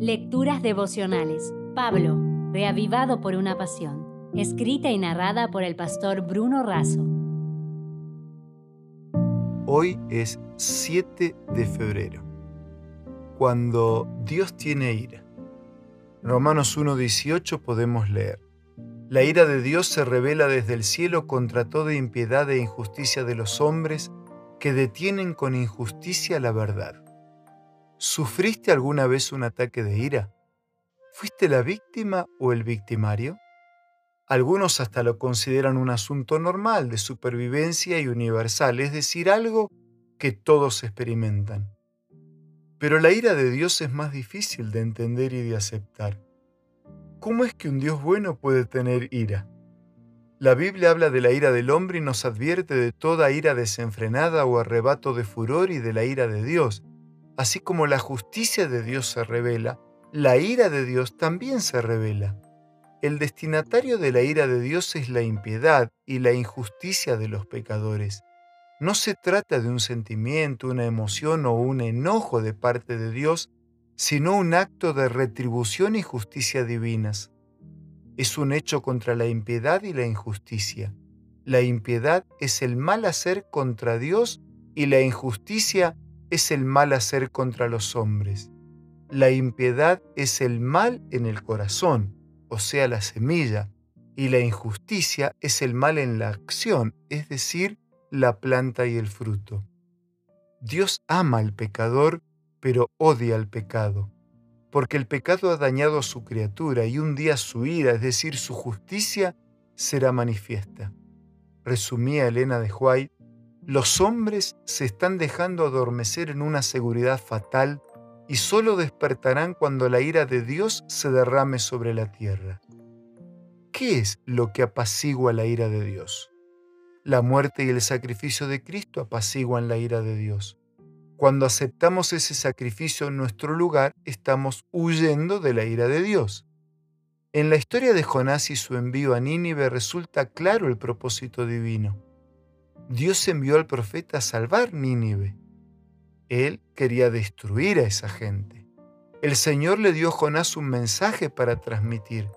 Lecturas devocionales. Pablo, reavivado por una pasión. Escrita y narrada por el pastor Bruno Razo. Hoy es 7 de febrero, cuando Dios tiene ira. Romanos 1.18 podemos leer. La ira de Dios se revela desde el cielo contra toda impiedad e injusticia de los hombres que detienen con injusticia la verdad. ¿Sufriste alguna vez un ataque de ira? ¿Fuiste la víctima o el victimario? Algunos hasta lo consideran un asunto normal de supervivencia y universal, es decir, algo que todos experimentan. Pero la ira de Dios es más difícil de entender y de aceptar. ¿Cómo es que un Dios bueno puede tener ira? La Biblia habla de la ira del hombre y nos advierte de toda ira desenfrenada o arrebato de furor y de la ira de Dios, Así como la justicia de Dios se revela, la ira de Dios también se revela. El destinatario de la ira de Dios es la impiedad y la injusticia de los pecadores. No se trata de un sentimiento, una emoción o un enojo de parte de Dios, sino un acto de retribución y justicia divinas. Es un hecho contra la impiedad y la injusticia. La impiedad es el mal hacer contra Dios y la injusticia es el mal hacer contra los hombres. La impiedad es el mal en el corazón, o sea, la semilla, y la injusticia es el mal en la acción, es decir, la planta y el fruto. Dios ama al pecador, pero odia al pecado, porque el pecado ha dañado a su criatura y un día su ira, es decir, su justicia, será manifiesta. Resumía Elena de White los hombres se están dejando adormecer en una seguridad fatal y solo despertarán cuando la ira de Dios se derrame sobre la tierra. ¿Qué es lo que apacigua la ira de Dios? La muerte y el sacrificio de Cristo apaciguan la ira de Dios. Cuando aceptamos ese sacrificio en nuestro lugar, estamos huyendo de la ira de Dios. En la historia de Jonás y su envío a Nínive resulta claro el propósito divino. Dios envió al profeta a salvar Nínive. Él quería destruir a esa gente. El Señor le dio a Jonás un mensaje para transmitir.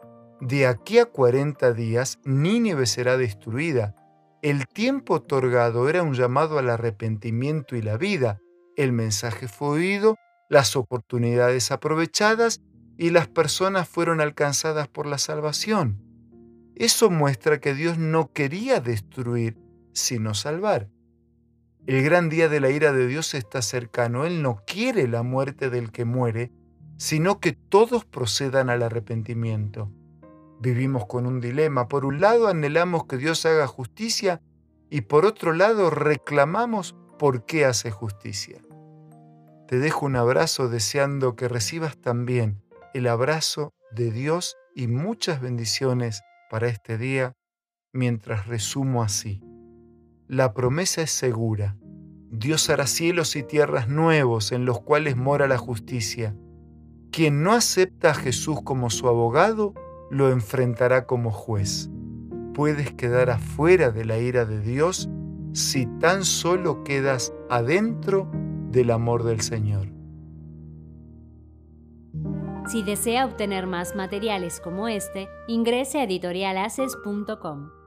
De aquí a 40 días Nínive será destruida. El tiempo otorgado era un llamado al arrepentimiento y la vida. El mensaje fue oído, las oportunidades aprovechadas y las personas fueron alcanzadas por la salvación. Eso muestra que Dios no quería destruir, sino salvar. El gran día de la ira de Dios está cercano. Él no quiere la muerte del que muere, sino que todos procedan al arrepentimiento. Vivimos con un dilema. Por un lado anhelamos que Dios haga justicia y por otro lado reclamamos por qué hace justicia. Te dejo un abrazo deseando que recibas también el abrazo de Dios y muchas bendiciones para este día mientras resumo así la promesa es segura. Dios hará cielos y tierras nuevos en los cuales mora la justicia. Quien no acepta a Jesús como su abogado, lo enfrentará como juez. Puedes quedar afuera de la ira de Dios si tan solo quedas adentro del amor del Señor. Si desea obtener más materiales como este, ingrese a editorialaces.com.